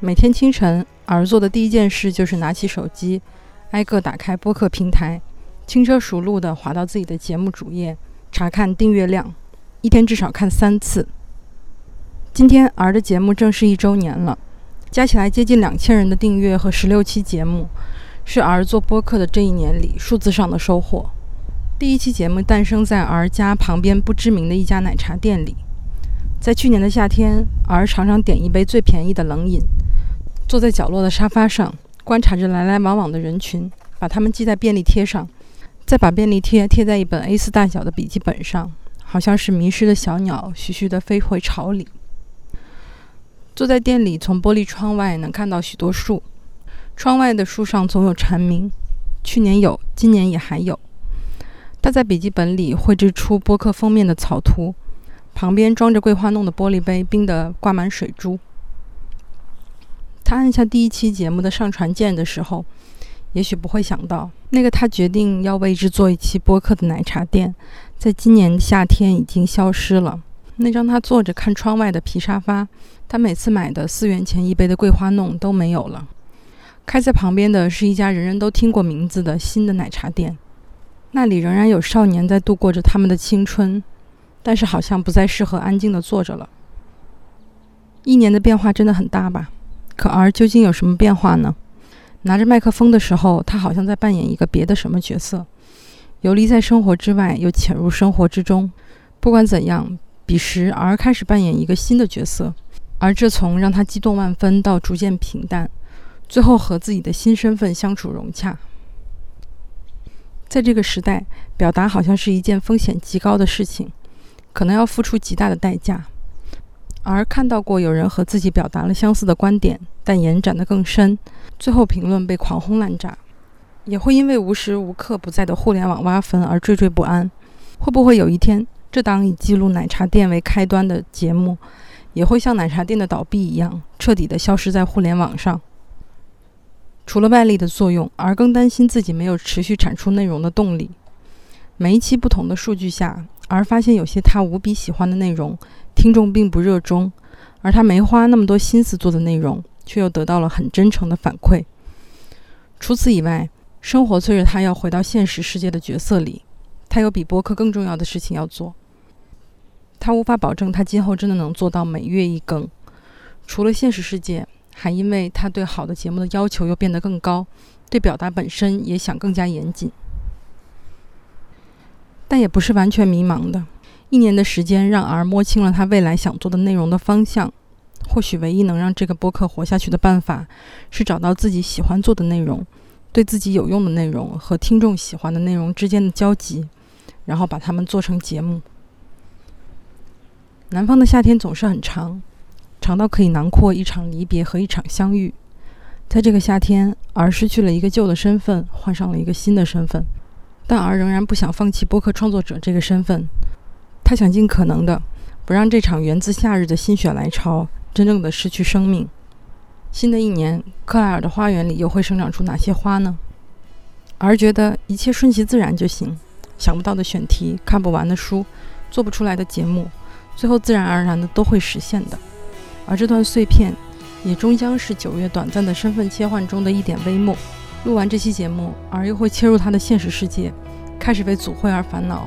每天清晨，儿做的第一件事就是拿起手机，挨个打开播客平台，轻车熟路地滑到自己的节目主页，查看订阅量，一天至少看三次。今天儿的节目正式一周年了，加起来接近两千人的订阅和十六期节目，是儿做播客的这一年里数字上的收获。第一期节目诞生在儿家旁边不知名的一家奶茶店里，在去年的夏天，儿常常点一杯最便宜的冷饮。坐在角落的沙发上，观察着来来往往的人群，把它们记在便利贴上，再把便利贴贴在一本 A4 大小的笔记本上，好像是迷失的小鸟，徐徐地飞回巢里。坐在店里，从玻璃窗外能看到许多树，窗外的树上总有蝉鸣，去年有，今年也还有。他在笔记本里绘制出播客封面的草图，旁边装着桂花弄的玻璃杯，冰得挂满水珠。他按下第一期节目的上传键的时候，也许不会想到，那个他决定要为之做一期播客的奶茶店，在今年夏天已经消失了。那张他坐着看窗外的皮沙发，他每次买的四元钱一杯的桂花弄都没有了。开在旁边的是一家人人都听过名字的新的奶茶店，那里仍然有少年在度过着他们的青春，但是好像不再适合安静地坐着了。一年的变化真的很大吧？可儿究竟有什么变化呢？拿着麦克风的时候，他好像在扮演一个别的什么角色，游离在生活之外，又潜入生活之中。不管怎样，彼时儿开始扮演一个新的角色，而这从让他激动万分到逐渐平淡，最后和自己的新身份相处融洽。在这个时代，表达好像是一件风险极高的事情，可能要付出极大的代价。而看到过有人和自己表达了相似的观点，但延展得更深，最后评论被狂轰滥炸，也会因为无时无刻不在的互联网挖坟而惴惴不安。会不会有一天，这档以记录奶茶店为开端的节目，也会像奶茶店的倒闭一样，彻底的消失在互联网上？除了外力的作用，而更担心自己没有持续产出内容的动力。每一期不同的数据下，而发现有些他无比喜欢的内容。听众并不热衷，而他没花那么多心思做的内容，却又得到了很真诚的反馈。除此以外，生活催着他要回到现实世界的角色里，他有比播客更重要的事情要做。他无法保证他今后真的能做到每月一更。除了现实世界，还因为他对好的节目的要求又变得更高，对表达本身也想更加严谨。但也不是完全迷茫的。一年的时间让儿摸清了他未来想做的内容的方向。或许唯一能让这个播客活下去的办法，是找到自己喜欢做的内容，对自己有用的内容和听众喜欢的内容之间的交集，然后把它们做成节目。南方的夏天总是很长，长到可以囊括一场离别和一场相遇。在这个夏天，儿失去了一个旧的身份，换上了一个新的身份，但儿仍然不想放弃播客创作者这个身份。他想尽可能的不让这场源自夏日的心血来潮真正的失去生命。新的一年，克莱尔的花园里又会生长出哪些花呢？而觉得一切顺其自然就行。想不到的选题，看不完的书，做不出来的节目，最后自然而然的都会实现的。而这段碎片，也终将是九月短暂的身份切换中的一点微末。录完这期节目，而又会切入他的现实世界，开始为组会而烦恼。